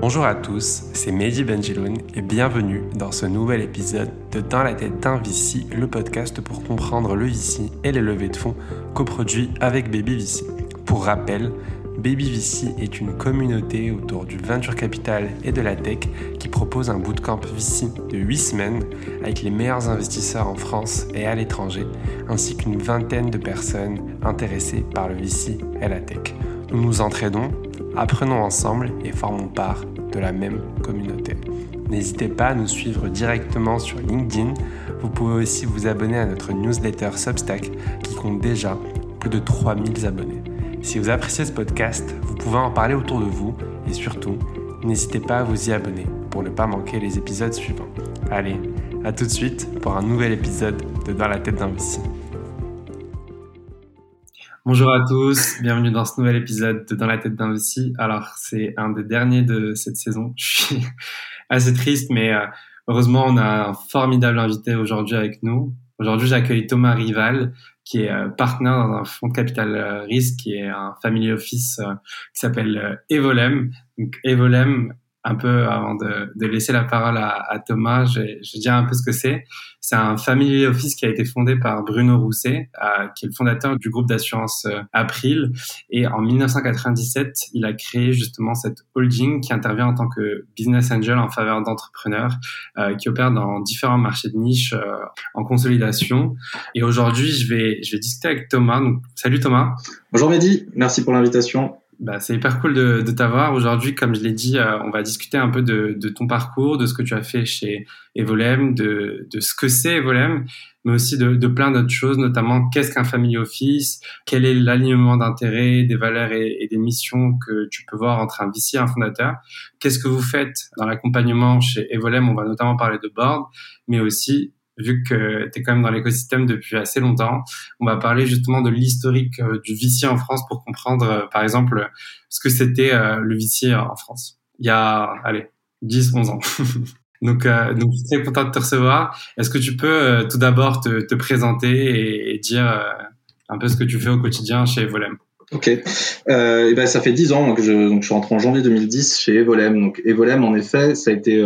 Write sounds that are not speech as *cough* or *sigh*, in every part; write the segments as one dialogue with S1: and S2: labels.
S1: Bonjour à tous, c'est Mehdi Benjiloun et bienvenue dans ce nouvel épisode de Dans la tête d'un VC, le podcast pour comprendre le VC et les levées de fonds coproduits avec Baby VC. Pour rappel, Baby VC est une communauté autour du venture capital et de la tech qui propose un bootcamp VC de 8 semaines avec les meilleurs investisseurs en France et à l'étranger, ainsi qu'une vingtaine de personnes intéressées par le VC et la tech. Nous nous entraînons apprenons ensemble et formons part de la même communauté. N'hésitez pas à nous suivre directement sur LinkedIn. Vous pouvez aussi vous abonner à notre newsletter Substack qui compte déjà plus de 3000 abonnés. Si vous appréciez ce podcast, vous pouvez en parler autour de vous et surtout, n'hésitez pas à vous y abonner pour ne pas manquer les épisodes suivants. Allez, à tout de suite pour un nouvel épisode de Dans la tête d'un. Bonjour à tous, bienvenue dans ce nouvel épisode de Dans la tête d'un. Alors, c'est un des derniers de cette saison. Je suis *laughs* assez triste, mais euh, heureusement, on a un formidable invité aujourd'hui avec nous. Aujourd'hui, j'accueille Thomas Rival, qui est euh, partenaire dans un fonds de capital euh, risque, qui est un family office qui s'appelle Evolem. Donc, Evolem, un peu avant de, de laisser la parole à, à Thomas, je, je dire un peu ce que c'est. C'est un family office qui a été fondé par Bruno Rousset, euh, qui est le fondateur du groupe d'assurance euh, April. Et en 1997, il a créé justement cette holding qui intervient en tant que business angel en faveur d'entrepreneurs euh, qui opèrent dans différents marchés de niche euh, en consolidation. Et aujourd'hui, je vais, je vais discuter avec Thomas. Donc, salut Thomas.
S2: Bonjour Mehdi, merci pour l'invitation.
S1: Bah, c'est hyper cool de, de t'avoir aujourd'hui. Comme je l'ai dit, euh, on va discuter un peu de, de, ton parcours, de ce que tu as fait chez Evolem, de, de ce que c'est Evolem, mais aussi de, de plein d'autres choses, notamment qu'est-ce qu'un family office, quel est l'alignement d'intérêts, des valeurs et, des missions que tu peux voir entre un VC et un fondateur. Qu'est-ce que vous faites dans l'accompagnement chez Evolem? On va notamment parler de board, mais aussi vu que tu es quand même dans l'écosystème depuis assez longtemps. On va parler justement de l'historique euh, du VC en France pour comprendre, euh, par exemple, ce que c'était euh, le VC en France. Il y a, allez, 10, 11 ans. *laughs* donc, donc, je très content de te recevoir. Est-ce que tu peux tout d'abord te, te, présenter et, dire un peu ce que tu fais au quotidien chez Evolem
S2: Ok, euh, et ben ça fait 10 ans que je, donc je suis rentré en janvier 2010 chez Evolem. Donc Evolem, en effet, ça a été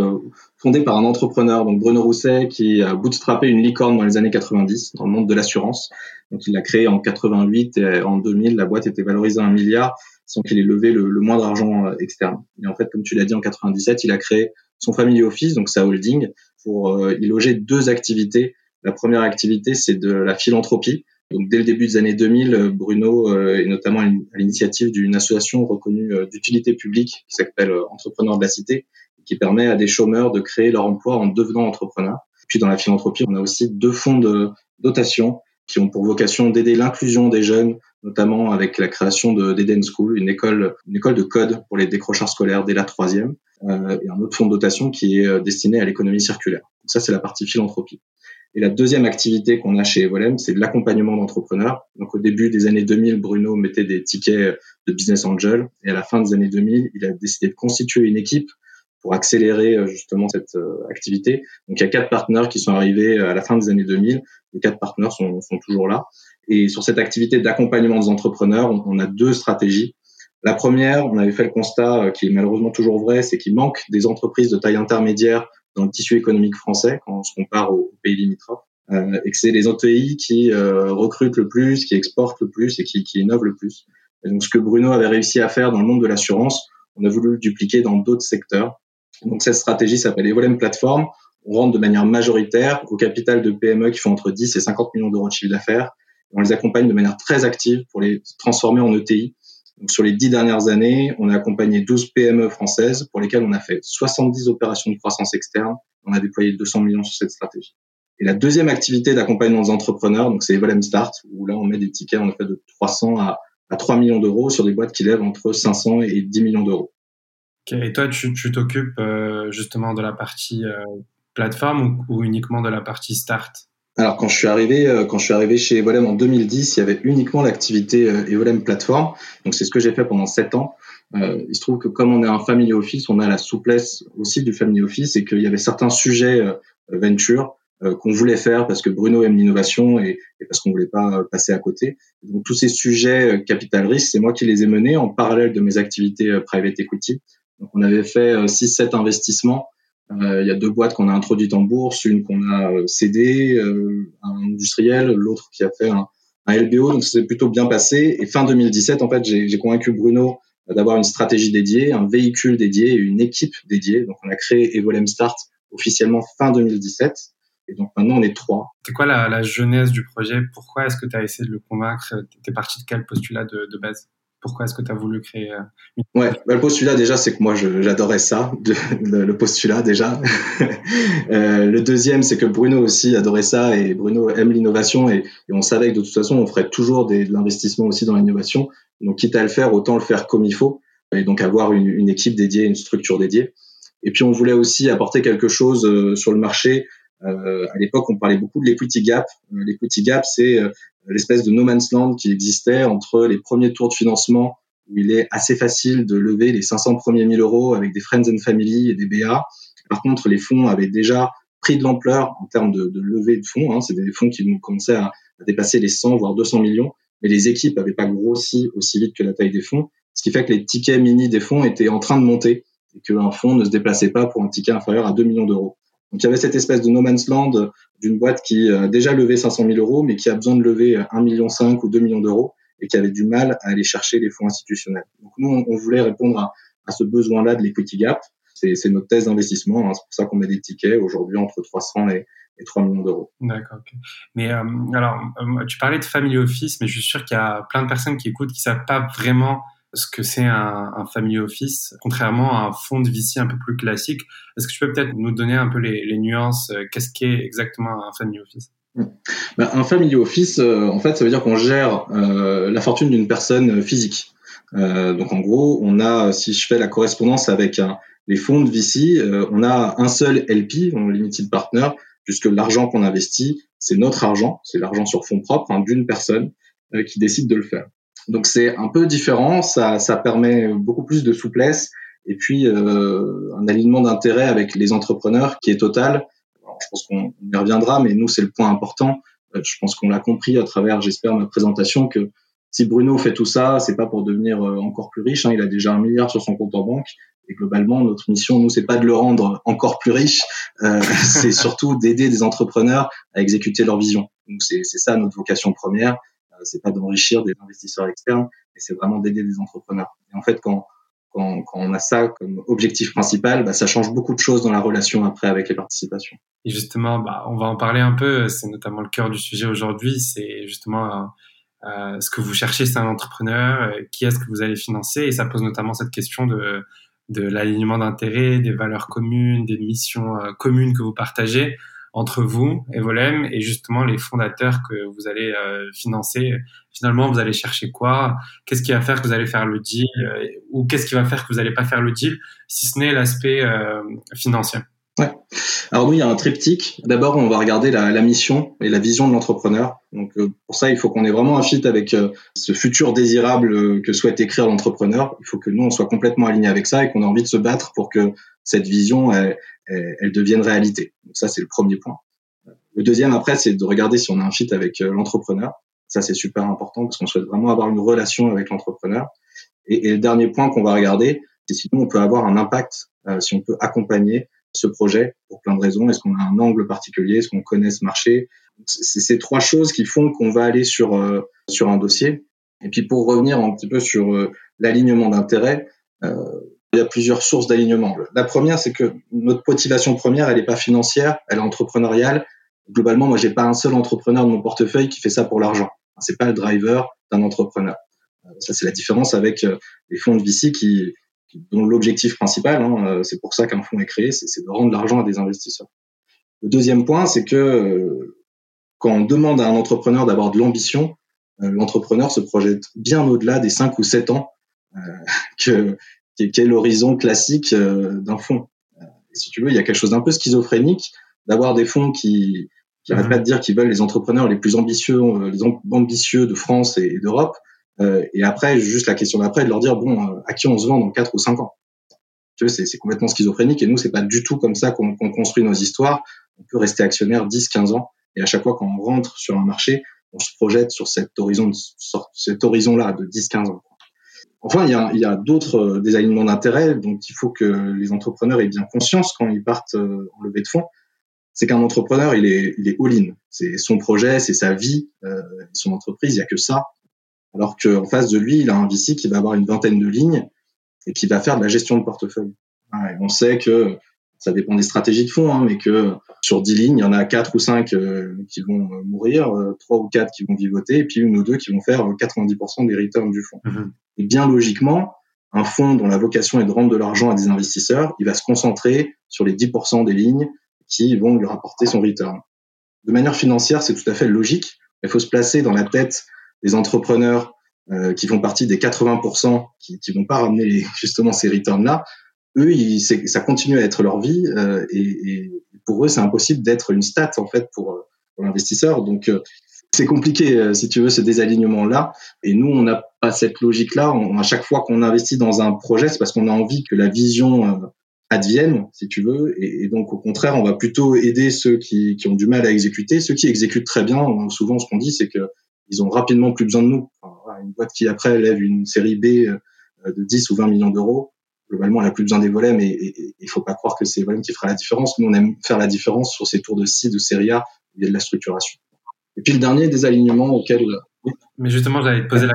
S2: fondé par un entrepreneur, donc Bruno Rousset, qui a bootstrappé une licorne dans les années 90 dans le monde de l'assurance. Donc il l'a créé en 88 et en 2000, la boîte était valorisée à un milliard sans qu'il ait levé le, le moindre argent euh, externe. Et en fait, comme tu l'as dit, en 97, il a créé son family office, donc sa holding, pour euh, y loger deux activités. La première activité, c'est de la philanthropie. Donc dès le début des années 2000, Bruno euh, est notamment à l'initiative d'une association reconnue euh, d'utilité publique qui s'appelle euh, Entrepreneurs de la Cité, qui permet à des chômeurs de créer leur emploi en devenant entrepreneurs. Puis dans la philanthropie, on a aussi deux fonds de dotation qui ont pour vocation d'aider l'inclusion des jeunes, notamment avec la création de d'Eden School, une école, une école de code pour les décrocheurs scolaires dès la troisième, euh, et un autre fonds de dotation qui est euh, destiné à l'économie circulaire. Donc ça, c'est la partie philanthropie. Et la deuxième activité qu'on a chez Evolem, c'est de l'accompagnement d'entrepreneurs. Donc au début des années 2000, Bruno mettait des tickets de business angel, et à la fin des années 2000, il a décidé de constituer une équipe pour accélérer euh, justement cette euh, activité. Donc il y a quatre partenaires qui sont arrivés euh, à la fin des années 2000. Les quatre partenaires sont, toujours là. Et sur cette activité d'accompagnement des entrepreneurs, on, a deux stratégies. La première, on avait fait le constat qui est malheureusement toujours vrai, c'est qu'il manque des entreprises de taille intermédiaire dans le tissu économique français quand on se compare aux pays limitrophes. Euh, et que c'est les ETI qui euh, recrutent le plus, qui exportent le plus et qui, qui innovent le plus. Et donc ce que Bruno avait réussi à faire dans le monde de l'assurance, on a voulu le dupliquer dans d'autres secteurs. Donc cette stratégie s'appelle Evolem Platform. On rentre de manière majoritaire au capital de PME qui font entre 10 et 50 millions d'euros de chiffre d'affaires. On les accompagne de manière très active pour les transformer en ETI. Sur les dix dernières années, on a accompagné 12 PME françaises pour lesquelles on a fait 70 opérations de croissance externe. On a déployé 200 millions sur cette stratégie. Et la deuxième activité d'accompagnement des entrepreneurs, donc c'est Evolem Start, où là on met des tickets en effet de 300 à, à 3 millions d'euros sur des boîtes qui lèvent entre 500 et 10 millions d'euros.
S1: Et toi, tu t'occupes euh, justement de la partie euh, plateforme ou, uniquement de la partie start?
S2: Alors quand je suis arrivé, euh, quand je suis arrivé chez Evolem en 2010, il y avait uniquement l'activité euh, Evolem plateforme. Donc c'est ce que j'ai fait pendant sept ans. Euh, il se trouve que comme on est un family office, on a la souplesse aussi du family office et qu'il y avait certains sujets euh, venture qu'on voulait faire parce que Bruno aime l'innovation et, et, parce qu'on voulait pas passer à côté. Donc tous ces sujets capital risque, c'est moi qui les ai menés en parallèle de mes activités private equity. Donc, on avait fait 6-7 investissements. Il y a deux boîtes qu'on a introduites en bourse, une qu'on a cédée, un industriel, l'autre qui a fait un, un LBO. Donc, ça s'est plutôt bien passé. Et fin 2017, en fait, j'ai convaincu Bruno d'avoir une stratégie dédiée, un véhicule dédié, une équipe dédiée. Donc, on a créé Evolem Start officiellement fin 2017. Et donc maintenant, on est trois.
S1: C'est quoi la, la, genèse du projet? Pourquoi est-ce que tu as essayé de le convaincre? Tu es parti de quel postulat de, de base? Pourquoi est-ce que tu as voulu créer euh.
S2: Ouais, bah, le postulat déjà, c'est que moi j'adorais ça, *laughs* le, postulat déjà. *laughs* euh, le deuxième, c'est que Bruno aussi adorait ça et Bruno aime l'innovation et, on savait que de toute façon on ferait toujours des, de l'investissement aussi dans l'innovation. Donc quitte à le faire, autant le faire comme il faut et donc avoir une, équipe dédiée, une structure dédiée. Et puis on voulait aussi apporter quelque chose euh, sur le marché. À l'époque, on parlait beaucoup de l'equity gap. L'equity gap, c'est l'espèce de no man's land qui existait entre les premiers tours de financement où il est assez facile de lever les 500 premiers 1000 euros avec des friends and family et des BA. Par contre, les fonds avaient déjà pris de l'ampleur en termes de, levée de fonds. Hein. C'est des fonds qui commençaient à, à, dépasser les 100 voire 200 millions, mais les équipes n'avaient pas grossi aussi vite que la taille des fonds, ce qui fait que les tickets mini des fonds étaient en train de monter et qu'un fonds ne se déplaçait pas pour un ticket inférieur à 2 millions d'euros. Donc il y avait cette espèce de no man's land d'une boîte qui a déjà levé 500 000 euros, mais qui a besoin de lever 1,5 million ou 2 millions d'euros et qui avait du mal à aller chercher les fonds institutionnels. Donc nous, on voulait répondre à, à ce besoin-là de l'equity gap. C'est notre thèse d'investissement. Hein. C'est pour ça qu'on met des tickets aujourd'hui entre 300 et, et 3 millions d'euros.
S1: D'accord. Mais euh, alors, euh, tu parlais de family office, mais je suis sûr qu'il y a plein de personnes qui écoutent qui savent pas vraiment ce que c'est un, un, family office, contrairement à un fonds de VC un peu plus classique. Est-ce que tu peux peut-être nous donner un peu les, nuances euh, Qu'est-ce qu'est exactement un family office?
S2: Ben, Un family office, euh, en fait, ça veut dire qu'on gère euh, la fortune d'une personne physique. Euh, donc en gros, on a, si je fais la correspondance avec les fonds de VC, on a un seul LP, un limited partner, puisque l'argent qu'on investit, c'est notre argent, c'est l'argent sur fonds propres hein, d'une personne qui décide de le faire. Donc c'est un peu différent, ça, ça permet beaucoup plus de souplesse et puis euh, un alignement d'intérêt avec les entrepreneurs qui est total. Je pense qu'on y reviendra, mais nous c'est le point important. Euh, je pense qu'on l'a compris à travers, j'espère, ma présentation que si Bruno fait tout ça, c'est pas pour devenir euh, encore plus riche. Hein, il a déjà un milliard sur son compte en banque. Et globalement, notre mission, nous, c'est pas de le rendre encore plus riche, euh, *laughs* c'est surtout d'aider des entrepreneurs à exécuter leur vision. Donc c'est ça notre vocation première c'est pas d'enrichir des investisseurs externes, mais c'est vraiment d'aider des entrepreneurs. Et en fait, quand, quand, on a ça comme objectif principal, bah, ça change beaucoup de choses dans la relation après avec les participations.
S1: Et justement, bah, on va en parler un peu. C'est notamment le cœur du sujet aujourd'hui. C'est justement euh, euh ce que vous cherchez, c'est un entrepreneur. Euh, qui est-ce que vous allez financer? Et ça pose notamment cette question de, de l'alignement d'intérêts, des valeurs communes, des missions euh, communes que vous partagez entre vous, et Volem, et justement les fondateurs que vous allez euh, financer. Finalement, vous allez chercher quoi? Qu'est-ce qui va faire que vous allez faire le deal euh, Ou qu'est-ce qui va faire que vous n'allez pas faire le deal, si ce n'est l'aspect euh, financier?
S2: Ouais. Alors oui, il y a un triptyque. D'abord, on va regarder la, mission et la vision de l'entrepreneur. Donc pour ça, il faut qu'on ait vraiment un fit avec ce futur désirable que souhaite écrire l'entrepreneur. Il faut que nous, on soit complètement alignés avec ça et qu'on ait envie de se battre pour que cette vision, elle, elle devienne réalité. Donc ça, c'est le premier point. Le deuxième, après, c'est de regarder si on a un fit avec euh, l'entrepreneur. Ça, c'est super important parce qu'on souhaite vraiment avoir une relation avec l'entrepreneur. Et, et, le dernier point qu'on va regarder, c'est si on peut avoir un impact, euh, si on peut accompagner ce projet pour plein de raisons. Est-ce qu'on a un angle particulier? Est-ce qu'on connaît ce marché? C'est ces trois choses qui font qu'on va aller sur euh, sur un dossier. Et puis pour revenir un petit peu sur euh, l'alignement d'intérêt, euh, il y a plusieurs sources d'alignement. La première, c'est que notre motivation première, elle n'est pas financière, elle est entrepreneuriale. Globalement, moi, j'ai pas un seul entrepreneur de mon portefeuille qui fait ça pour l'argent. C'est pas le driver d'un entrepreneur. Euh, ça, c'est la différence avec euh, les fonds de VC qui, dont l'objectif principal, hein, euh, c'est pour ça qu'un fonds est créé, c'est de rendre l'argent à des investisseurs. Le deuxième point, c'est que quand on demande à un entrepreneur d'avoir de l'ambition, l'entrepreneur se projette bien au-delà des 5 ou 7 ans *laughs* que, qui est, l'horizon classique euh, d'un fonds. Et si tu veux, il y a quelque chose d'un peu schizophrénique d'avoir des fonds qui qui n'arrêtent pas de dire qu'ils veulent les entrepreneurs les plus ambitieux, euh, les ambitieux de France et, d'Europe. Euh, et après, juste la question d'après, de leur dire bon, euh, à qui on se vend dans 4 ou 5 ans Tu vois, c'est complètement schizophrénique. Et nous, c'est pas du tout comme ça qu'on construit nos histoires. On peut rester actionnaire 10, 15 ans. Et à chaque fois qu'on rentre sur un marché, on se projette sur cet horizon, cet horizon-là de 10, 15 ans. Enfin, il y a, il y a d'autres désalignements d'intérêts, donc il faut que les entrepreneurs aient bien conscience quand ils partent en levée de fonds. C'est qu'un entrepreneur, il est, il est all-in. C'est son projet, c'est sa vie, euh, son entreprise, il y a que ça. Alors qu'en face de lui, il a un VC qui va avoir une vingtaine de lignes et qui va faire de la gestion de portefeuille. on sait que ça dépend des stratégies de fonds, hein, mais que sur 10 lignes, il y en a quatre ou cinq euh, qui vont euh, mourir, euh, trois ou quatre qui vont vivoter, et puis une ou deux qui vont faire 90% des returns du fonds. Mm-hmm. Et bien logiquement, un fonds dont la vocation est de rendre de l'argent à des investisseurs, il va se concentrer sur les 10% des lignes qui vont lui rapporter son return. De manière financière, c'est tout à fait logique. Il faut se placer dans la tête des entrepreneurs euh, qui font partie des 80% qui ne vont pas ramener *laughs* justement ces returns-là. Eux, ils, ça continue à être leur vie euh, et, et, pour eux, c'est impossible d'être une stat en fait pour, pour l'investisseur. Donc, euh, c'est compliqué, euh, si tu veux, ce désalignement-là. Et nous, on n'a pas cette logique-là. À chaque fois qu'on investit dans un projet, c'est parce qu'on a envie que la vision euh, advienne, si tu veux. Et, donc, au contraire, on va plutôt aider ceux qui, qui, ont du mal à exécuter. Ceux qui exécutent très bien, souvent, ce qu'on dit, c'est que ils ont rapidement plus besoin de nous. une boîte qui, après, lève une série B euh, de 10 ou 20 millions d'euros, globalement, elle n'a plus besoin des volets, mais il ne faut pas croire que c'est les volets qui fera la différence. Nous, on aime faire la différence sur ces tours de C, de série A, il y a de la structuration. Et puis, le dernier des alignements auxquels...
S1: Mais justement, j'allais te poser la...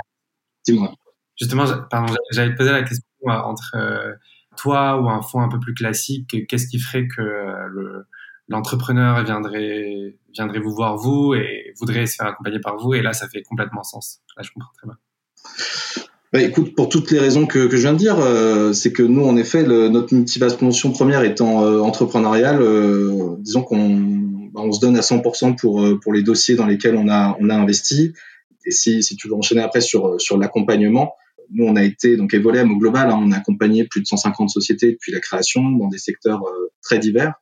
S2: Dis-moi.
S1: Justement, pardon, j'allais te poser la question euh, entre toi ou un fonds un peu plus classique, qu'est-ce qui ferait que le, l'entrepreneur viendrait, viendrait vous voir vous et voudrait se faire accompagner par vous? Et là ça fait complètement sens. Là je comprends très bien.
S2: Bah, écoute, pour toutes les raisons que, que je viens de dire, euh, c'est que nous, en effet, le, notre motivation première étant euh, entrepreneuriale, euh, disons qu'on bah, on se donne à 100% pour, pour les dossiers dans lesquels on a, on a investi. Et si, si tu veux enchaîner après sur, sur l'accompagnement, nous, on a été, donc Evolem au global, hein, on a accompagné plus de 150 sociétés depuis la création dans des secteurs euh, très divers.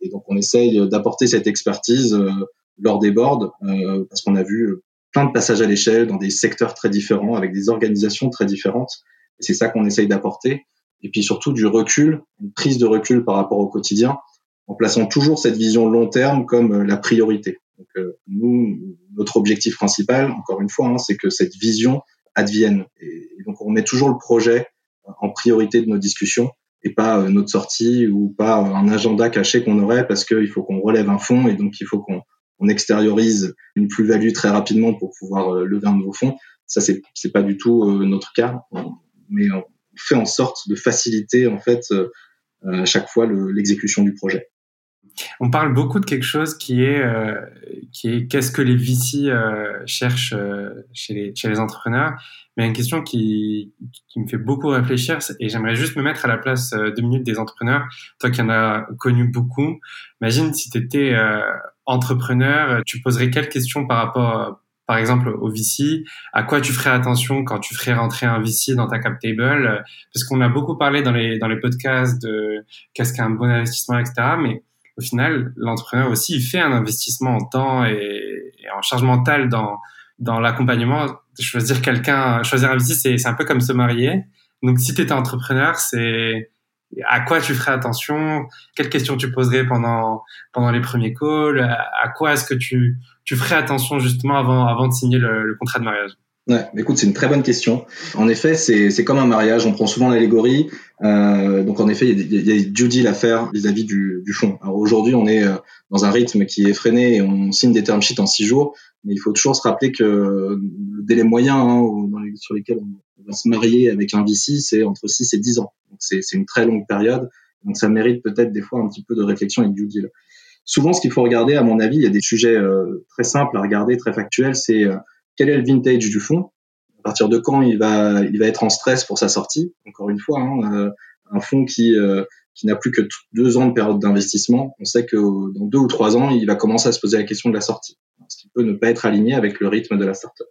S2: Et donc, on essaye d'apporter cette expertise euh, lors des boards euh, parce qu'on a vu plein de passages à l'échelle dans des secteurs très différents, avec des organisations très différentes. C'est ça qu'on essaye d'apporter. Et puis surtout du recul, une prise de recul par rapport au quotidien, en plaçant toujours cette vision long terme comme la priorité. Donc, nous, notre objectif principal, encore une fois, hein, c'est que cette vision advienne. Et, donc on met toujours le projet en priorité de nos discussions et pas euh, notre sortie ou pas un agenda caché qu'on aurait parce qu'il faut qu'on relève un fonds et donc il faut qu'on extériorise une plus-value très rapidement pour pouvoir euh, lever un nouveau fonds. Ça, c'est c'est pas du tout euh, notre cas, mais on fait en sorte de faciliter en fait à chaque fois l'exécution du projet.
S1: On parle beaucoup de quelque chose qui est euh, qu'est-ce que les VC euh, cherchent euh, chez les chez les entrepreneurs. Mais une question qui qui me fait beaucoup réfléchir et j'aimerais juste me mettre à la place deux minutes des entrepreneurs. Toi qui en as connu beaucoup, imagine si tu étais entrepreneur, tu poserais quelles questions par rapport par exemple au VC, à quoi tu ferais attention quand tu ferais rentrer un VC dans ta cap table? Parce qu'on a beaucoup parlé dans les dans les podcasts de qu'est-ce qu'un bon investissement, etc. Mais au final, l'entrepreneur aussi, il fait un investissement en temps et, en charge mentale dans, dans l'accompagnement. Choisir quelqu'un, choisir un VC, c'est, un peu comme se marier. Donc, si tu étais entrepreneur, c'est à quoi tu ferais attention, quelles questions tu poserais pendant, pendant les premiers calls, à, quoi est-ce que tu, tu ferais attention justement avant, avant de signer le contrat de mariage?
S2: Ouais, écoute, c'est une très bonne question. En effet, c'est comme un mariage. On prend souvent l'allégorie. Euh, donc, en effet, il y, a, il y a du deal à faire vis-à-vis du, du fond. Alors aujourd'hui, on est euh, dans un rythme qui est freiné et on signe des term sheets en six jours. Mais il faut toujours se rappeler que le délai moyen hein, sur lesquels on va se marier avec un VC, c'est entre 6 et 10 ans. Donc, c'est une très longue période. Donc, ça mérite peut-être des fois un petit peu de réflexion et de due deal. Souvent, ce qu'il faut regarder, à mon avis, il y a des sujets euh, très simples à regarder, très factuels. C'est euh, quel est le vintage du fonds, à partir de quand il va, il va être en stress pour sa sortie? Encore une fois, hein, euh, un fonds qui, euh, qui n'a plus que deux ans de période d'investissement, on sait que dans deux ou trois ans, il va commencer à se poser la question de la sortie, ce qui peut ne pas être aligné avec le rythme de la startup.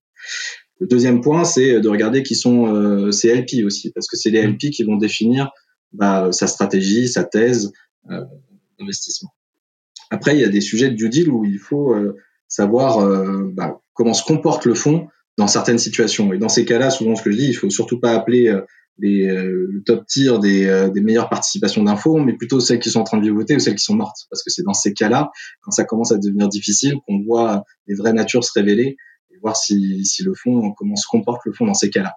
S2: Le deuxième point, c'est de regarder qui sont euh, ces LP aussi, parce que c'est les LP qui vont définir bah, sa stratégie, sa thèse euh, d'investissement. Après, il y a des sujets de due deal où il faut savoir bah, comment se comporte le fonds dans certaines situations. Et dans ces cas-là, souvent, ce que je dis, il faut surtout pas appeler euh, les, euh, le top tier des, euh, des meilleures participations d'infos, mais plutôt celles qui sont en train de vivoter ou celles qui sont mortes. Parce que c'est dans ces cas-là, quand ça commence à devenir difficile, qu'on voit les vraies natures se révéler et voir si, si le fond, comment se comporte le fond dans ces cas-là.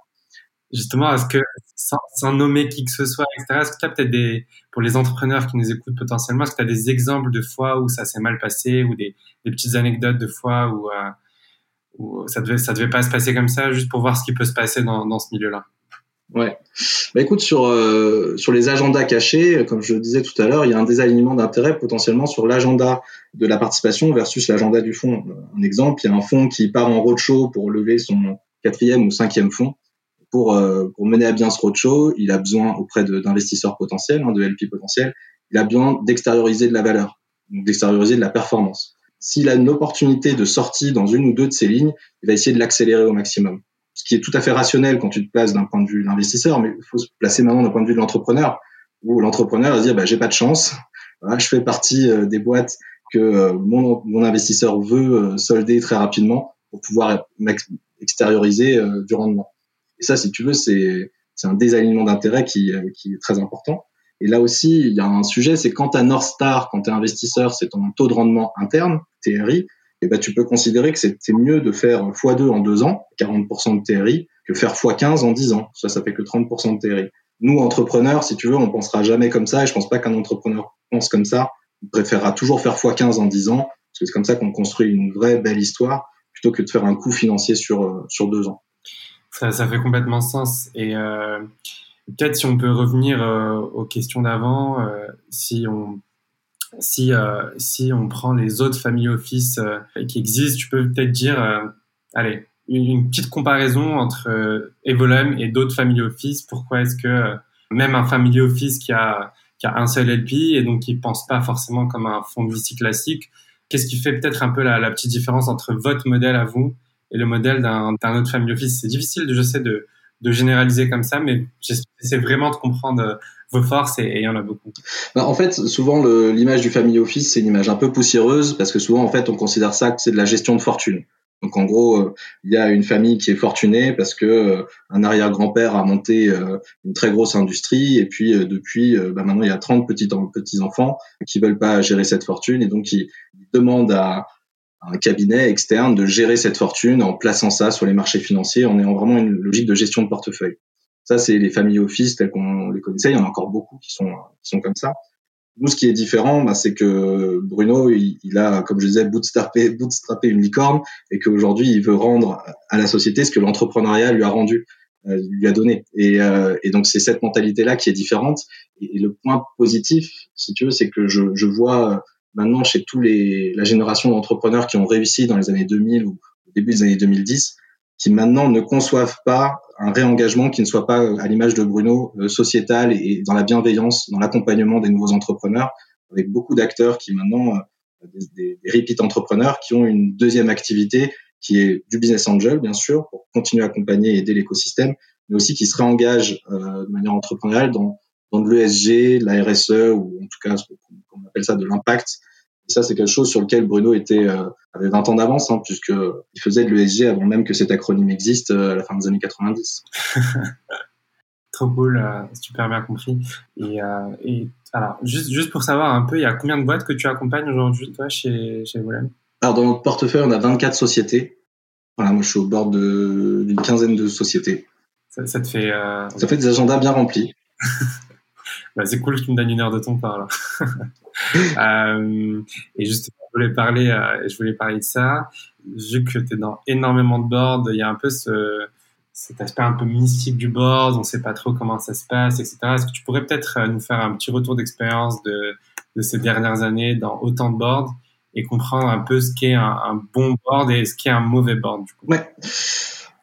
S1: justement, est-ce que, sans, nommer qui que ce soit, etc., est-ce que tu as peut-être des, pour les entrepreneurs qui nous écoutent potentiellement, est-ce que tu des exemples de fois où ça s'est mal passé ou des, petites anecdotes de fois où, où ça devait, devait pas se passer comme ça, juste pour voir ce qui peut se passer dans, ce milieu-là?
S2: Ouais. Bah écoute, sur, euh, sur les agendas cachés, comme je le disais tout à l'heure, il y a un désalignement d'intérêt potentiellement sur l'agenda de la participation versus l'agenda du fonds. Un exemple, il y a un fonds qui part en roadshow pour lever son quatrième ou cinquième fonds. Pour, euh, pour mener à bien ce roadshow, il a besoin auprès d'investisseurs potentiels, hein, de LP potentiels, il a besoin d'extérioriser de la valeur, d'extérioriser de la performance. S'il a une opportunité de sortie dans une ou deux de ces lignes, il va essayer de l'accélérer au maximum ce qui est tout à fait rationnel quand tu te places d'un point de vue d'investisseur, mais il faut se placer maintenant d'un point de vue de l'entrepreneur, où l'entrepreneur va se dire bah, j'ai pas de chance, je fais partie euh, des boîtes que euh, mon, investisseur veut euh, solder très rapidement pour pouvoir extérioriser du rendement. Et ça, si tu veux, c'est un désalignement d'intérêt qui est très important. Et là aussi, il y a un sujet, c'est quand tu as North Star, quand tu es investisseur, c'est ton taux de rendement interne, TRI, et ben, tu peux considérer que c'est mieux de faire x2 en deux ans, 40% de TRI, que faire x15 en 10 ans. Ça, ça fait que 30% de TRI. Nous, entrepreneurs, si tu veux, on pensera jamais comme ça, et je pense pas qu'un entrepreneur pense comme ça. On préférera toujours faire x15 en 10 ans, parce que c'est comme ça qu'on construit une vraie belle histoire, plutôt que de faire un coût financier sur, euh, sur deux ans.
S1: Ça, ça fait complètement sens. Et euh, peut-être si on peut revenir euh, aux questions d'avant, euh, si on si, euh, si on prend les autres family office qui existent, tu peux peut-être dire, allez, une, petite comparaison entre Evolum et d'autres family office. Pourquoi est-ce que même un family office qui a, qui a un seul LP et donc qui pense pas forcément comme un fonds de VC classique, qu'est-ce qui fait peut-être un peu la, la, petite différence entre votre modèle à vous et le modèle d'un autre family office? C'est difficile, je sais, de, de généraliser comme ça, mais j'essaie vraiment de comprendre vos forces et il y en a beaucoup
S2: bah, En fait, souvent l'image du family office, c'est une image un peu poussiéreuse parce que souvent en fait on considère ça que c'est de la gestion de fortune. Donc en gros, euh, il y a une famille qui est fortunée parce que euh, un arrière-grand-père a monté euh, une très grosse industrie et puis depuis bah, maintenant il y a 30 petits petits enfants qui veulent pas gérer cette fortune et donc ils, demandent à, un cabinet externe de gérer cette fortune en plaçant ça sur les marchés financiers en ayant vraiment une logique de gestion de portefeuille. Ça, c'est les familles office telles qu'on les connaissait. Il y en a encore beaucoup qui sont, qui sont comme ça. Nous, ce qui est différent, bah, c'est que Bruno, il, a, comme je disais, bootstrappé une licorne et qu'aujourd'hui, il veut rendre à la société ce que l'entrepreneuriat lui a rendu, euh, lui a donné. Et, euh, et donc, c'est cette mentalité-là qui est différente. Et, le point positif, si tu veux, c'est que je, je vois maintenant chez tous les la génération d'entrepreneurs qui ont réussi dans les années 2000 ou au début des années 2010, qui maintenant ne conçoivent pas un réengagement qui ne soit pas, à l'image de Bruno, euh, sociétal et dans la bienveillance, dans l'accompagnement des nouveaux entrepreneurs, avec beaucoup d'acteurs qui maintenant, euh, des, des, repeat entrepreneurs, qui ont une deuxième activité qui est du business angel, bien sûr, pour continuer à accompagner et aider l'écosystème, mais aussi qui se réengagent euh, de manière entrepreneuriale dans, dans de l'ESG, la RSE, ou en tout cas, on appelle ça de l'impact, et ça, c'est quelque chose sur lequel Bruno était euh, avait 20 ans d'avance, hein, puisqu'il faisait de l'ESG avant même que cet acronyme existe euh, à la fin des années 90. *laughs*
S1: Trop cool, euh, super bien compris. Et, et, alors, juste, juste pour savoir un peu, il y a combien de boîtes que tu accompagnes aujourd'hui, toi, chez, chez Volem
S2: Alors, dans notre portefeuille, on a 24 sociétés. Voilà, moi, je suis au bord d'une quinzaine de sociétés.
S1: Ça, ça te fait...
S2: Ça fait des agendas bien remplis. *laughs*
S1: bah, c'est cool que tu me donnes une heure de ton temps, alors. *laughs* euh, et justement, je voulais parler, euh, je voulais parler de ça. Vu que tu es dans énormément de boards, il y a un peu ce, cet aspect un peu mystique du board, on ne sait pas trop comment ça se passe, etc. Est-ce que tu pourrais peut-être euh, nous faire un petit retour d'expérience de, de ces dernières années dans autant de boards et comprendre un peu ce qu'est un, un bon board et ce qu'est un mauvais board du coup?
S2: Ouais.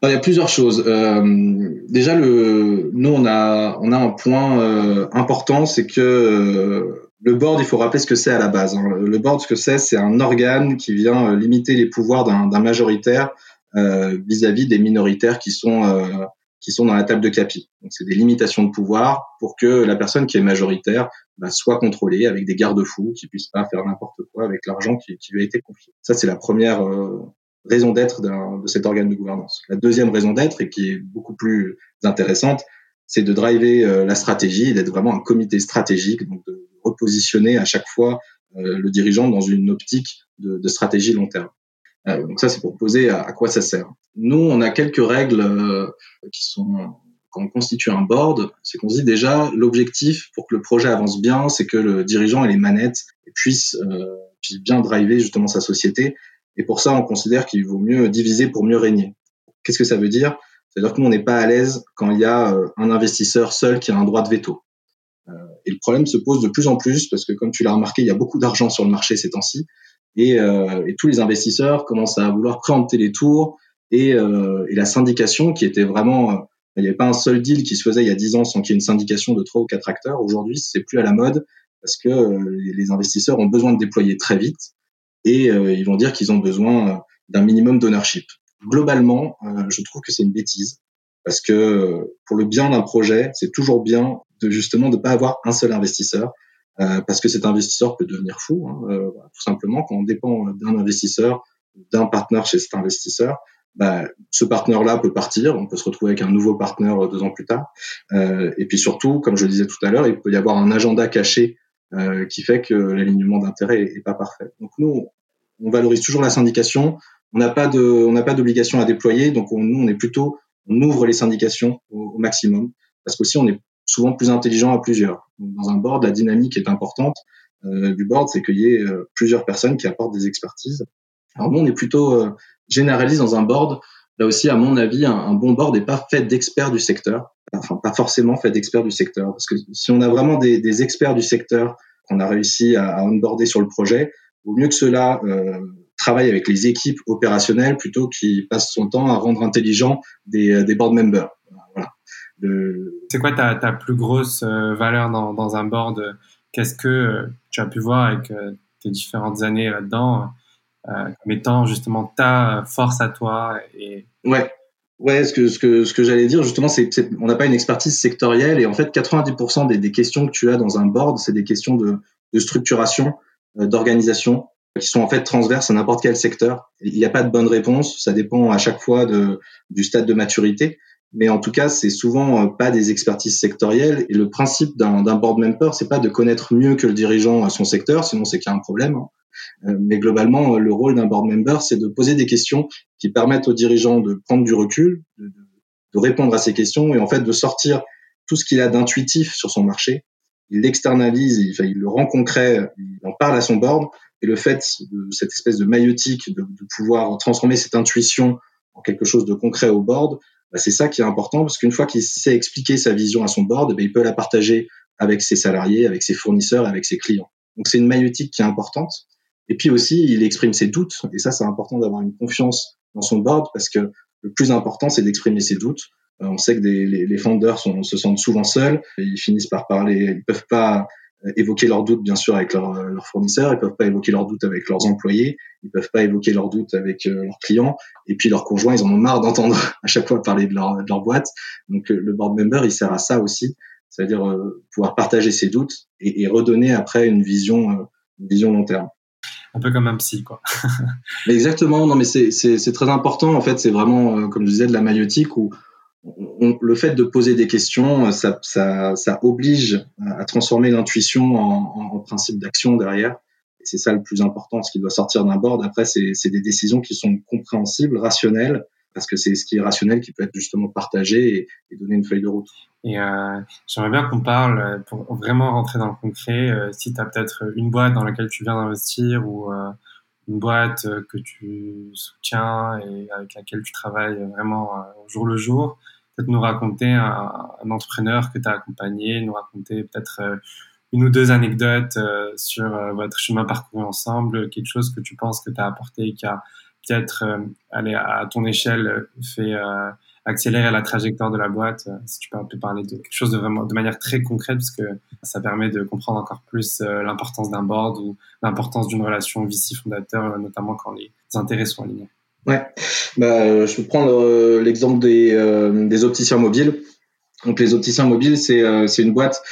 S2: Il y a plusieurs choses. Euh, déjà, le, nous, on a, on a un point euh, important, c'est que euh, le board, il faut rappeler ce que c'est à la base. Hein. Le board, ce que c'est, c'est un organe qui vient euh, limiter les pouvoirs d'un majoritaire euh, vis-à-vis des minoritaires qui sont euh, qui sont dans la table de capi. Donc, c'est des limitations de pouvoir pour que la personne qui est majoritaire bah, soit contrôlée avec des garde-fous, qui puissent pas faire n'importe quoi avec l'argent qui, qui, lui a été confié. Ça, c'est la première raison d'être de cet organe de gouvernance. La deuxième raison d'être, et qui est beaucoup plus intéressante, c'est de driver la stratégie, d'être vraiment un comité stratégique, donc de repositionner à chaque fois euh, le dirigeant dans une optique de, de stratégie long terme. Euh, donc ça, c'est pour poser à, quoi ça sert. Nous, on a quelques règles euh, qui sont quand on constitue un board, c'est qu'on dit déjà l'objectif pour que le projet avance bien, c'est que le dirigeant ait les manettes et euh, puisse bien driver justement sa société. Et pour ça, on considère qu'il vaut mieux diviser pour mieux régner. Qu'est-ce que ça veut dire? C'est-à-dire que nous, on n'est pas à l'aise quand il y a euh, un investisseur seul qui a un droit de veto. Euh, et le problème se pose de plus en plus parce que, comme tu l'as remarqué, il y a beaucoup d'argent sur le marché ces temps-ci. Et, euh, et, tous les investisseurs commencent à vouloir préempter les tours et, euh, et la syndication qui était vraiment, euh, il n'y avait pas un seul deal qui se faisait il y a 10 ans sans qu'il y ait une syndication de trois ou quatre acteurs. Aujourd'hui, c'est plus à la mode parce que les investisseurs ont besoin de déployer très vite et euh, ils vont dire qu'ils ont besoin d'un minimum d'ownership. Globalement, je trouve que c'est une bêtise parce que pour le bien d'un projet, c'est toujours bien de justement de pas avoir un seul investisseur euh, parce que cet investisseur peut devenir fou, hein, euh, tout simplement quand on dépend d'un investisseur, d'un partenaire chez cet investisseur. Bah, ce partenaire-là peut partir, on peut se retrouver avec un nouveau partenaire deux ans plus tard. Euh, et puis surtout, comme je le disais tout à l'heure, il peut y avoir un agenda caché euh, qui fait que l'alignement d'intérêt est, pas parfait. Donc nous, on valorise toujours la syndication. On n'a pas de, on n'a pas d'obligation à déployer, donc on, nous, on est plutôt, on ouvre les syndications au, au maximum, parce qu'aussi on est souvent plus intelligent à plusieurs. Dans un board, la dynamique est importante euh, du board, c'est qu'il y ait euh, plusieurs personnes qui apportent des expertises. Alors nous, on est plutôt euh, généraliste dans un board. Là aussi, à mon avis, un, bon board n'est pas fait d'experts du secteur. Enfin, pas forcément fait d'experts du secteur. Parce que si on a vraiment des, des experts du secteur qu'on a réussi à, à onboarder sur le projet, vaut mieux que cela euh, travaille avec les équipes opérationnelles plutôt qu'il passe son temps à rendre intelligent des, des board members.
S1: C'est quoi ta, ta, plus grosse euh, valeur dans, dans un board? Qu'est-ce que euh, tu as pu voir avec euh, tes différentes années là-dedans? Comme étant justement ta force à toi et...
S2: Ouais, ouais. Ce que ce que ce que j'allais dire justement, c'est on n'a pas une expertise sectorielle et en fait 90% des, des, questions que tu as dans un board, c'est des questions de, de structuration, d'organisation qui sont en fait transverses à n'importe quel secteur. Il n'y a pas de bonne réponse, ça dépend à chaque fois de, du stade de maturité mais en tout cas, c'est souvent euh, pas des expertises sectorielles. Et le principe d'un board member, c'est pas de connaître mieux que le dirigeant euh, son secteur, sinon c'est qu'il y a un problème. Hein. Euh, mais globalement, le rôle d'un board member, c'est de poser des questions qui permettent au dirigeant de prendre du recul, de, de répondre à ces questions et en fait de sortir tout ce qu'il a d'intuitif sur son marché. Il l'externalise, il, il, le rend concret, il en parle à son board. Et le fait de cette espèce de maïotique, de, de pouvoir transformer cette intuition en quelque chose de concret au board, bah, c'est ça qui est important parce qu'une fois qu'il sait expliquer sa vision à son board, bah, il peut la partager avec ses salariés, avec ses fournisseurs, avec ses clients. Donc c'est une maïotique qui est importante. Et puis aussi, il exprime ses doutes. Et ça, c'est important d'avoir une confiance dans son board parce que le plus important, c'est d'exprimer ses doutes. Euh, on sait que des, les, les founders sont, se sentent souvent seuls. ils finissent par parler. Ils peuvent pas euh, évoquer leurs doutes bien sûr avec leurs leur fournisseurs, ils peuvent pas évoquer leurs doutes avec leurs employés, ils peuvent pas évoquer leurs doutes avec euh, leurs clients, et puis leurs conjoints, ils en ont marre d'entendre *laughs* à chaque fois parler de leur, de leur boîte. Donc euh, le board member, il sert à ça aussi, c'est-à-dire pouvoir partager ses doutes et, et, redonner après une vision, une vision long terme.
S1: Un peu comme un psy, quoi. *laughs*
S2: exactement, non mais c'est très important, en fait, c'est vraiment, comme je disais, de la maïotique où le fait de poser des questions, ça, ça, ça oblige à transformer l'intuition en, en, principe d'action derrière. Et c'est ça le plus important, ce qui doit sortir d'un board. Après, c'est des décisions qui sont compréhensibles, rationnelles, parce que c'est ce qui est rationnel qui peut être justement partagé et, donner une feuille de route.
S1: Et euh, j'aimerais bien qu'on parle, pour vraiment rentrer dans le concret, euh, si tu as peut-être une boîte dans laquelle tu viens d'investir ou euh, une boîte que tu soutiens et avec laquelle tu travailles vraiment au jour le jour, peut-être nous raconter un, un entrepreneur que tu as accompagné, nous raconter peut-être une ou deux anecdotes sur votre chemin parcouru ensemble, quelque chose que tu penses que tu as apporté et qui a peut-être, aller à ton échelle, fait accélérer la trajectoire de la boîte. Euh, si tu peux un peu parler de quelque chose de manière très concrète, parce que ça permet de comprendre encore plus euh, l'importance d'un board ou l'importance d'une relation VC-fondateur, euh, notamment quand les intérêts sont alignés.
S2: Ouais, bah, je vais prendre l'exemple des, des opticiens mobiles. Donc les opticiens mobiles, c'est c'est une boîte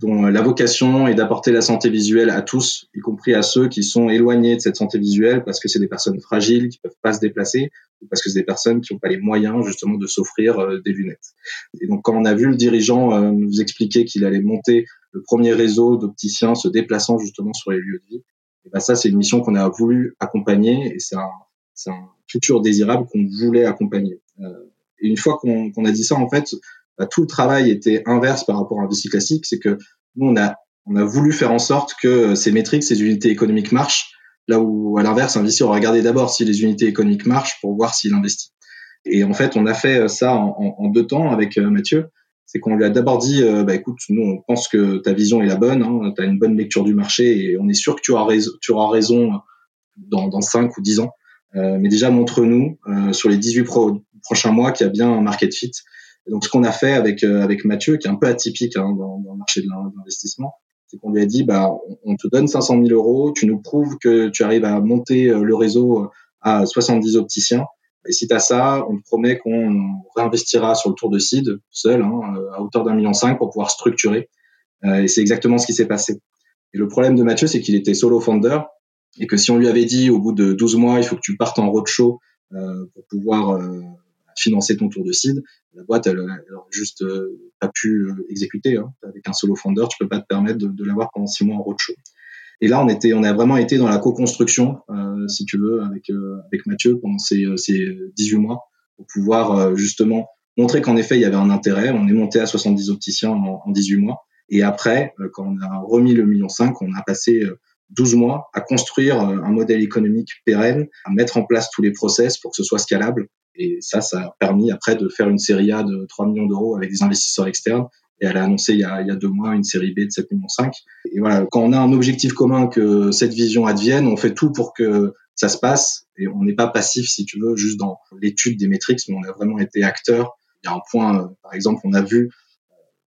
S2: dont la vocation est d'apporter la santé visuelle à tous, y compris à ceux qui sont éloignés de cette santé visuelle parce que c'est des personnes fragiles qui peuvent pas se déplacer ou parce que c'est des personnes qui n'ont pas les moyens justement de s'offrir euh, des lunettes. Et donc quand on a vu le dirigeant euh, nous expliquer qu'il allait monter le premier réseau d'opticiens se déplaçant justement sur les lieux de vie, et ben ça c'est une mission qu'on a voulu accompagner et c'est un, un futur désirable qu'on voulait accompagner. Euh, et une fois qu'on a dit ça, en fait, bah, tout le travail était inverse par rapport à un VC classique. C'est que nous, on a, on a voulu faire en sorte que ces métriques, ces unités économiques marchent, là où, à l'inverse, un VC aura regardé d'abord si les unités économiques marchent pour voir s'il investit. Et en fait, on a fait ça en, deux temps avec Mathieu. C'est qu'on lui a d'abord dit, bah, écoute, nous, on pense que ta vision est la bonne, hein, tu as une bonne lecture du marché et on est sûr que tu auras raison, dans, dans 5 ou 10 ans. Euh, mais déjà, montre-nous euh, sur les 18 prochains mois qu'il y a bien un market fit. Donc, ce qu'on a fait avec euh, avec Mathieu, qui est un peu atypique hein, dans, dans, le marché de l'investissement, c'est qu'on lui a dit, bah, on, te donne 500 000 euros, tu nous prouves que tu arrives à monter le réseau à 70 opticiens. Et si tu as ça, on te promet qu'on réinvestira sur le tour de seed seul, hein, à hauteur d'un million cinq pour pouvoir structurer. et c'est exactement ce qui s'est passé. Et le problème de Mathieu, c'est qu'il était solo founder et que si on lui avait dit au bout de 12 mois, il faut que tu partes en roadshow euh, pour pouvoir euh, financer ton tour de seed, la boîte, elle, juste euh, pas pu euh, exécuter. Hein. Avec un solo founder, tu peux pas te permettre de, l'avoir pendant 6 mois en roadshow. Et là, on était, on a vraiment été dans la co-construction, euh, si tu veux, avec avec Mathieu pendant ces, ces 18 mois pour pouvoir justement montrer qu'en effet il y avait un intérêt. On est monté à 70 opticiens en, en 18 mois. Et après, quand on a remis le million 5, on a passé 12 mois à construire euh, un modèle économique pérenne, à mettre en place tous les process pour que ce soit scalable. Et ça, ça a permis après de faire une série A de 3 millions d'euros avec des investisseurs externes. Et elle a annoncé il y a, il y a deux mois une série B de 7 millions 5. Et voilà, quand on a un objectif commun que cette vision advienne, on fait tout pour que ça se passe. Et on n'est pas passif, si tu veux, juste dans l'étude des métriques, mais on a vraiment été acteur. Il y a un point, euh, par exemple, on a vu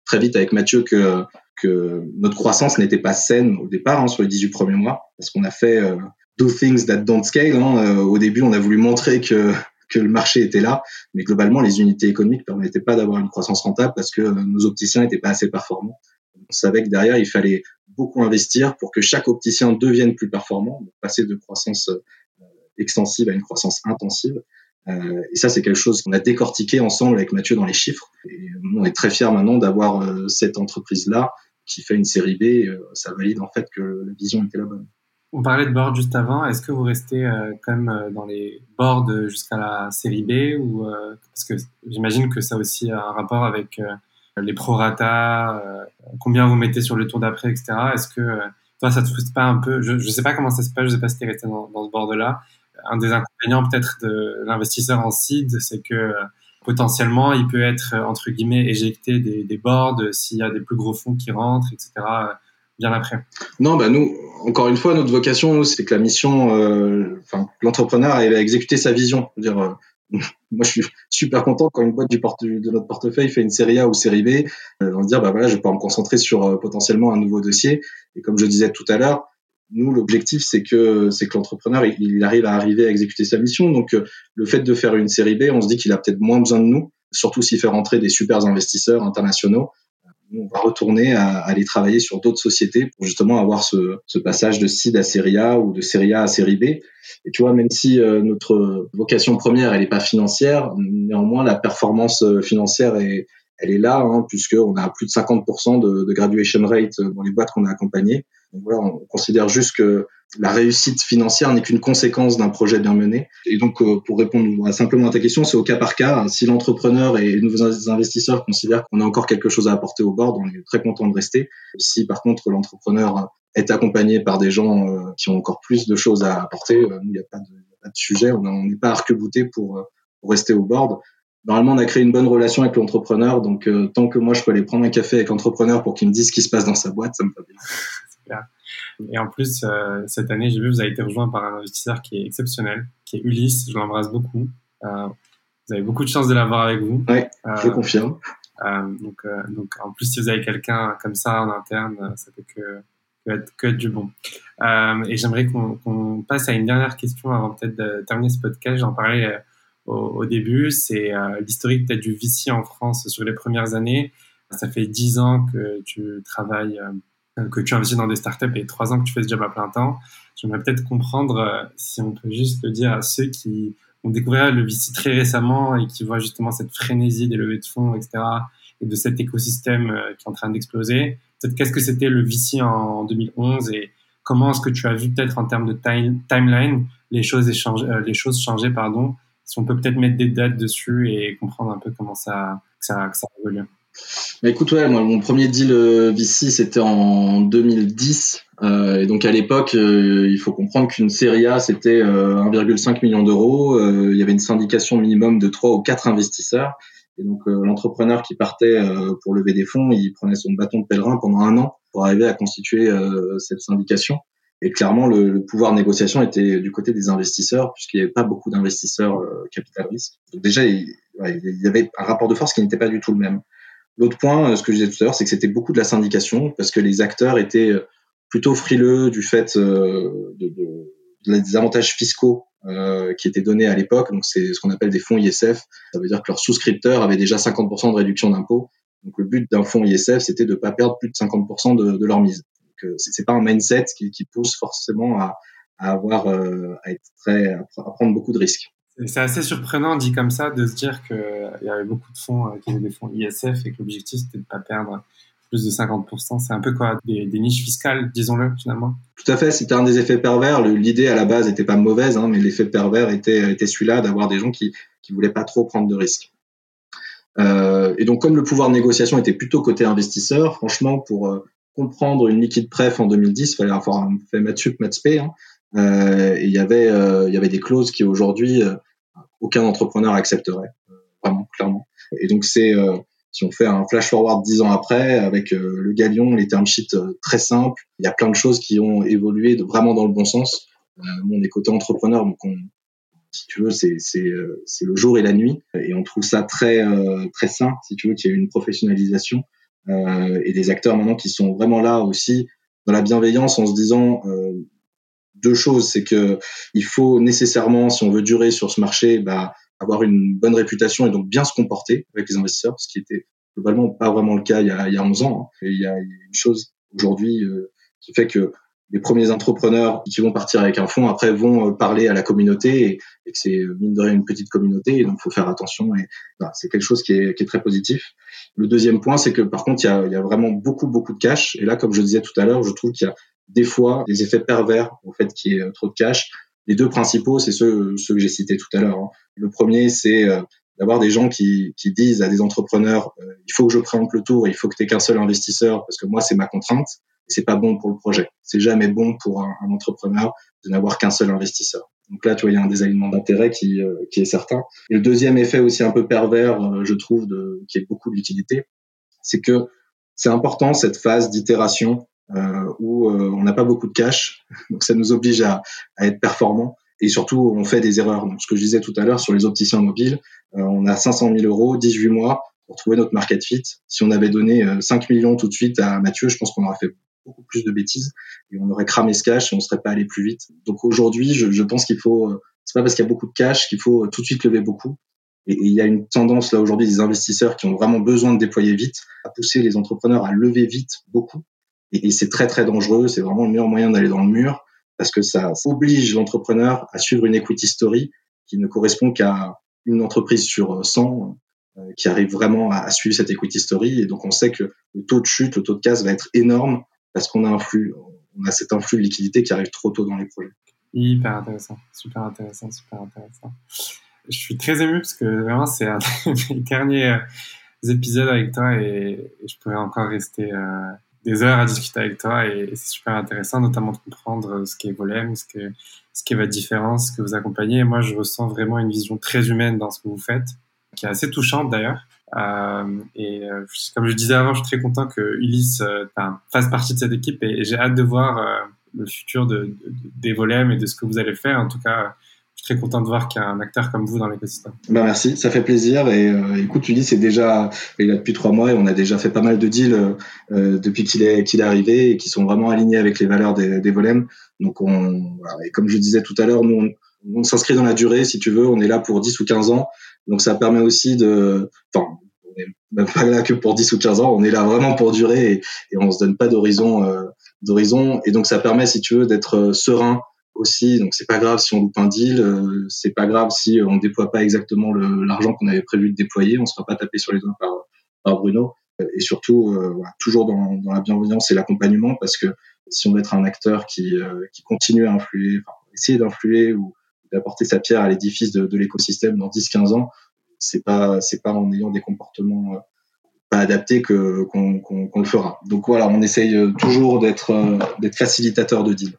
S2: très vite avec Mathieu que que notre croissance n'était pas saine au départ hein, sur les 18 premiers mois, parce qu'on a fait euh, do things that don't scale. Hein. Euh, au début, on a voulu montrer que que le marché était là, mais globalement, les unités économiques ne permettaient pas d'avoir une croissance rentable parce que nos opticiens n'étaient pas assez performants. On savait que derrière, il fallait beaucoup investir pour que chaque opticien devienne plus performant, passer de croissance euh, extensive à une croissance intensive. Euh, et ça, c'est quelque chose qu'on a décortiqué ensemble avec Mathieu dans les chiffres. Et on est très fiers maintenant d'avoir cette entreprise-là qui fait une série B, euh, ça valide en fait que la vision était la bonne.
S1: On parlait de board juste avant. Est-ce que vous restez euh, quand même euh, dans les boards jusqu'à la série B ou parce que j'imagine que ça a aussi un rapport avec les prorata, combien vous mettez sur le tour d'après, etc. Est-ce que toi ça te frustre pas un peu? Je ne sais pas comment ça se passe. Je sais pas si tu es resté dans, dans ce board-là. Un des inconvénients peut-être de l'investisseur en seed, c'est que potentiellement, il peut être, euh, entre guillemets, éjecté des, des boards s'il y a des plus gros fonds qui rentrent, etc., euh, bien après.
S2: Non, bah nous, encore une fois, notre vocation, c'est que la mission, euh, l'entrepreneur arrive à exécuter sa vision. dire, *laughs* moi, je suis super content quand une boîte du de notre portefeuille fait une série A ou série B, euh, on se dire, bah voilà, je vais pouvoir me concentrer sur potentiellement un nouveau dossier. Et comme je disais tout à l'heure, nous, l'objectif, c'est que c'est que l'entrepreneur il, arrive à arriver à exécuter sa mission. Donc, euh, le fait de faire une série B, on se dit qu'il a peut-être moins besoin de nous, surtout s'il fait rentrer des super investisseurs internationaux. On va retourner à, aller travailler sur d'autres sociétés pour justement avoir ce, ce, passage de seed à série A ou de série A à série B. Et tu vois, même si euh, notre vocation première, elle n'est pas financière, néanmoins, la performance euh, financière est, elle est là, hein, puisqu'on a plus de 50% de, de graduation rate dans les boîtes qu'on a accompagnées. Donc voilà, on considère juste que la réussite financière n'est qu'une conséquence d'un projet bien mené. Et donc, euh, pour répondre simplement à ta question, c'est au cas par cas. Si l'entrepreneur et les nouveaux investisseurs considèrent qu'on a encore quelque chose à apporter au board, on est très content de rester. Si par contre l'entrepreneur est accompagné par des gens euh, qui ont encore plus de choses à apporter, euh, il n'y a pas de, pas de sujet. On n'est pas arc-bouté pour, pour rester au board normalement, on a créé une bonne relation avec l'entrepreneur. Donc, tant que moi, je peux aller prendre un café avec l'entrepreneur pour qu'il me dise ce qui se passe dans sa boîte, ça me va bien. *laughs*
S1: Et en plus, euh, cette année, j'ai vu, vous avez été rejoint par un investisseur qui est exceptionnel, qui est Ulysse. Je l'embrasse beaucoup. Euh, vous avez beaucoup de chance de l'avoir avec vous.
S2: Oui, je confirme.
S1: Euh, donc, donc, en plus, si vous avez quelqu'un comme ça en interne, ça peut que, que, être, que être, du bon. et j'aimerais qu'on passe à une dernière question avant peut-être de terminer ce podcast. J'en parlais au, au, début. C'est l'historique peut-être du VC en France sur les premières années. Ça fait dix ans que tu travailles euh, que tu investis dans des startups et trois ans que tu fais ce job à plein temps. J'aimerais peut-être comprendre euh, si on peut juste le dire à ceux qui ont découvert le VC très récemment et qui voient justement cette frénésie des levées de fonds, etc., et de cet écosystème euh, qui est en train d'exploser. Peut-être qu'est-ce que c'était le VC en 2011 et comment est-ce que tu as vu peut-être en termes de timeline les choses, échanger, les choses changer, pardon? Si on peut peut-être mettre des dates dessus et comprendre un peu comment ça, ça, ça évolue.
S2: Écoute, ouais, moi, mon premier deal VC, c'était en 2010. et donc à l'époque, il faut comprendre qu'une série A, c'était 1,5 million d'euros. il y avait une syndication minimum de 3 ou 4 investisseurs. Et donc l'entrepreneur qui partait pour lever des fonds, il prenait son bâton de pèlerin pendant un an pour arriver à constituer cette syndication. Et clairement, le, pouvoir de négociation était du côté des investisseurs, puisqu'il n'y avait pas beaucoup d'investisseurs euh, capital risque. Donc déjà, il, y avait un rapport de force qui n'était pas du tout le même. L'autre point, euh, ce que je disais tout à l'heure, c'est que c'était beaucoup de la syndication, parce que les acteurs étaient euh, plutôt frileux du fait euh, de, de, des avantages fiscaux qui étaient donnés à l'époque. Donc c'est ce qu'on appelle des fonds ISF. Ça veut dire que leurs souscripteurs avaient déjà 50% de réduction d'impôts. Donc le but d'un fonds ISF, c'était de ne pas perdre plus de 50% de, leur mise c'est pas un mindset qui, qui pousse forcément à, avoir à être très à prendre beaucoup de risques.
S1: C'est assez surprenant dit comme ça de se dire qu'il y avait beaucoup de fonds euh, qui étaient des fonds ISF et que l'objectif c'était de pas perdre plus de 50%. C'est un peu quoi des, niches fiscales, disons-le finalement?
S2: Tout à fait. C'était un des effets pervers. L'idée à la base n'était pas mauvaise, hein, mais l'effet pervers était, celui-là d'avoir des gens qui qui voulaient pas trop prendre de risques. Euh, et donc comme le pouvoir de négociation était plutôt côté investisseur, franchement pour euh, comprendre une liquide pref en 2010, il fallait avoir fait maths sup, maths hein. euh, et il y avait, euh, des clauses qui aujourd'hui euh, aucun entrepreneur accepterait, vraiment clairement. Et donc c'est si on fait un flash forward dix ans après, avec le galion, les term sheets très simples, il y a plein de choses qui ont évolué vraiment dans le bon sens. on est côté entrepreneur, donc on, si tu veux, c'est le jour et la nuit, et on trouve ça très très sain, si tu veux, qu'il y ait une professionnalisation euh, et des acteurs maintenant qui sont vraiment là aussi dans la bienveillance en se disant euh, deux choses, c'est que il faut nécessairement, si on veut durer sur ce marché, bah, avoir une bonne réputation et donc bien se comporter avec les investisseurs, ce qui était globalement pas vraiment le cas il y a, il y a 11 ans. Hein. Il y a une chose aujourd'hui euh, qui fait que les premiers entrepreneurs qui vont partir avec un fonds après vont parler à la communauté et, que c'est mine de rien une petite communauté et donc faut faire attention et bah, c'est quelque chose qui est, qui est très positif. Le deuxième point, c'est que par contre, il y a, il y a vraiment beaucoup, beaucoup de cash. Et là, comme je disais tout à l'heure, je trouve qu'il y a des fois des effets pervers au fait qu'il y ait euh, trop de cash. Les deux principaux, c'est ceux, ceux que j'ai cités tout à l'heure. Hein. Le premier, c'est euh, d'avoir des gens qui, qui disent à des entrepreneurs euh, il faut que je présente le tour, il faut que tu qu'un seul investisseur parce que moi c'est ma contrainte c'est pas bon pour le projet. C'est jamais bon pour un, un entrepreneur de n'avoir qu'un seul investisseur. Donc là, tu vois, il y a un désalignement d'intérêt qui, qui est certain. Le deuxième effet aussi un peu pervers, je trouve, de, qui est beaucoup d'utilité, c'est que c'est important cette phase d'itération où euh, on n'a pas beaucoup de cash, *laughs* donc ça nous oblige à, à, être performant et surtout on fait des erreurs. Donc ce que je disais tout à l'heure sur les opticiens mobiles, on a 500 000 euros, 18 mois pour trouver notre market fit. Si on avait donné 5 millions tout de suite à Mathieu, je pense qu'on aurait fait beaucoup plus de bêtises et on aurait cramé ce cash et on serait pas allé plus vite. Donc aujourd'hui, je, je, pense qu'il faut, euh, c'est pas parce qu'il y a beaucoup de cash qu'il faut euh, tout de suite lever beaucoup. Et, il y a une tendance là aujourd'hui des investisseurs qui ont vraiment besoin de déployer vite, à pousser les entrepreneurs à lever vite beaucoup. Et, et c'est très très dangereux. C'est vraiment le meilleur moyen d'aller dans le mur parce que ça oblige l'entrepreneur à suivre une equity story qui ne correspond qu'à une entreprise sur 100 euh, qui arrive vraiment à, à, suivre cette equity story. Et donc on sait que le taux de chute, le taux de casse va être énorme parce qu'on a un flux, on a cet influx de liquidité qui arrive trop tôt dans les projets.
S1: Hyper intéressant, super intéressant, super intéressant. Je suis très ému parce que vraiment c'est un *laughs* des derniers euh, épisodes avec toi et, je pourrais encore rester euh, des heures à discuter avec toi et, c'est super intéressant, notamment de comprendre ce qu'est Volem, ce que ce est votre différence, ce que vous accompagnez. Et moi, je ressens vraiment une vision très humaine dans ce que vous faites, qui est assez touchante d'ailleurs. Euh, et euh, comme je disais avant, je suis très content que Ulysse euh, fasse partie de cette équipe et, j'ai hâte de voir euh, le futur de, de, des Volem et de ce que vous allez faire. En tout cas, je suis très content de voir qu'il y a un acteur comme vous dans l'écosystème.
S2: Ben merci, ça fait plaisir. Et euh, écoute, Ulysse est déjà, il a depuis trois mois et on a déjà fait pas mal de deals euh, depuis qu'il est, qu'il est arrivé et qui sont vraiment alignés avec les valeurs des, des Volem. Donc, on, voilà. et comme je disais tout à l'heure, nous, on, on s'inscrit dans la durée, si tu veux. On est là pour 10 ou 15 ans. Donc ça permet aussi de, enfin, on n'est même pas là que pour 10 ou 15 ans, on est là vraiment pour durer et, et on se donne pas d'horizon, euh, d'horizon. Et donc ça permet, si tu veux, d'être euh, serein aussi. Donc c'est pas grave si on loupe un deal, euh, c'est pas grave si on déploie pas exactement l'argent qu'on avait prévu de déployer, on sera pas tapé sur les doigts par, Bruno. Et surtout, euh, toujours dans, la bienveillance et l'accompagnement, parce que si on veut être un acteur qui, euh, continue à influer, enfin, essayer d'influer ou d'apporter sa pierre à l'édifice de, l'écosystème dans 10-15 ans, c'est pas pas en ayant des comportements euh, pas adapté que qu'on le fera. Donc voilà, on essaye toujours d'être d'être facilitateur de deal.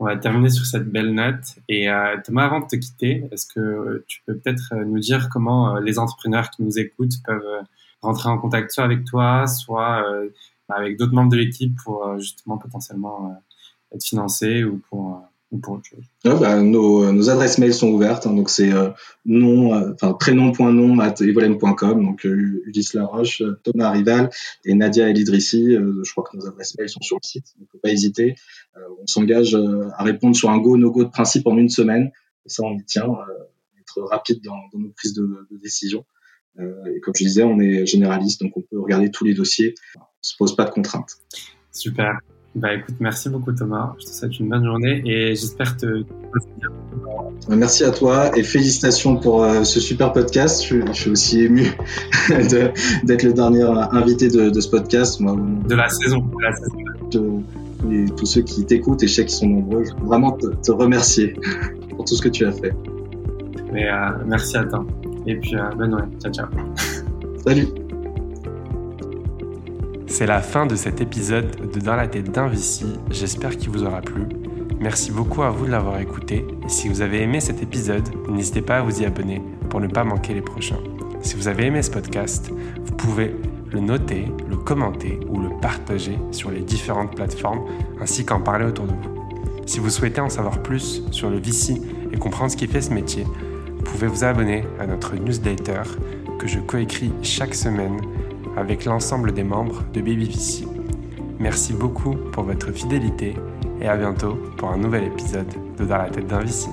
S1: On va terminer sur cette belle note. Et Thomas, avant de te quitter, est-ce que tu peux peut-être nous dire comment les entrepreneurs qui nous écoutent peuvent rentrer en contact soit avec toi, soit avec d'autres membres de l'équipe pour justement potentiellement être financés ou pour
S2: bah, nos, nos, adresses mail sont ouvertes, hein, donc c'est euh, nom, euh, enfin prénom.nom at evolem.com, donc euh, Ulysse Laroche, Thomas Rival et Nadia Elidrissi. je crois que nos adresses mail sont sur le site, donc faut pas hésiter. on s'engage à répondre sur un go no go de principe en une semaine, et ça on y tient, être rapide dans, dans, nos prises de, de décision. et comme je disais, on est généraliste, donc on peut regarder tous les dossiers, on se pose pas de contraintes.
S1: Super. Bah écoute, merci beaucoup Thomas. Je te souhaite une bonne journée et j'espère te.
S2: Merci à toi et félicitations pour euh, ce super podcast. Je, suis aussi ému *laughs* d'être le dernier invité de, ce podcast.
S1: de la saison. De la
S2: saison. et tous ceux qui t'écoutent et je sais qu'ils sont nombreux, je veux vraiment te, remercier pour tout ce que tu as fait.
S1: Mais, euh, merci à toi. Et puis, euh, bonne journée. Ciao, ciao.
S2: Salut.
S1: C'est la fin de cet épisode de Dans la tête d'un Vici. J'espère qu'il vous aura plu. Merci beaucoup à vous de l'avoir écouté. Et si vous avez aimé cet épisode, n'hésitez pas à vous y abonner pour ne pas manquer les prochains. Si vous avez aimé ce podcast, vous pouvez le noter, le commenter ou le partager sur les différentes plateformes ainsi qu'en parler autour de vous. Si vous souhaitez en savoir plus sur le Vici et comprendre ce qui fait ce métier, vous pouvez vous abonner à notre newsletter que je coécris chaque semaine avec l'ensemble des membres de BabyVC. Merci beaucoup pour votre fidélité et à bientôt pour un nouvel épisode de Dans la tête d'un VC.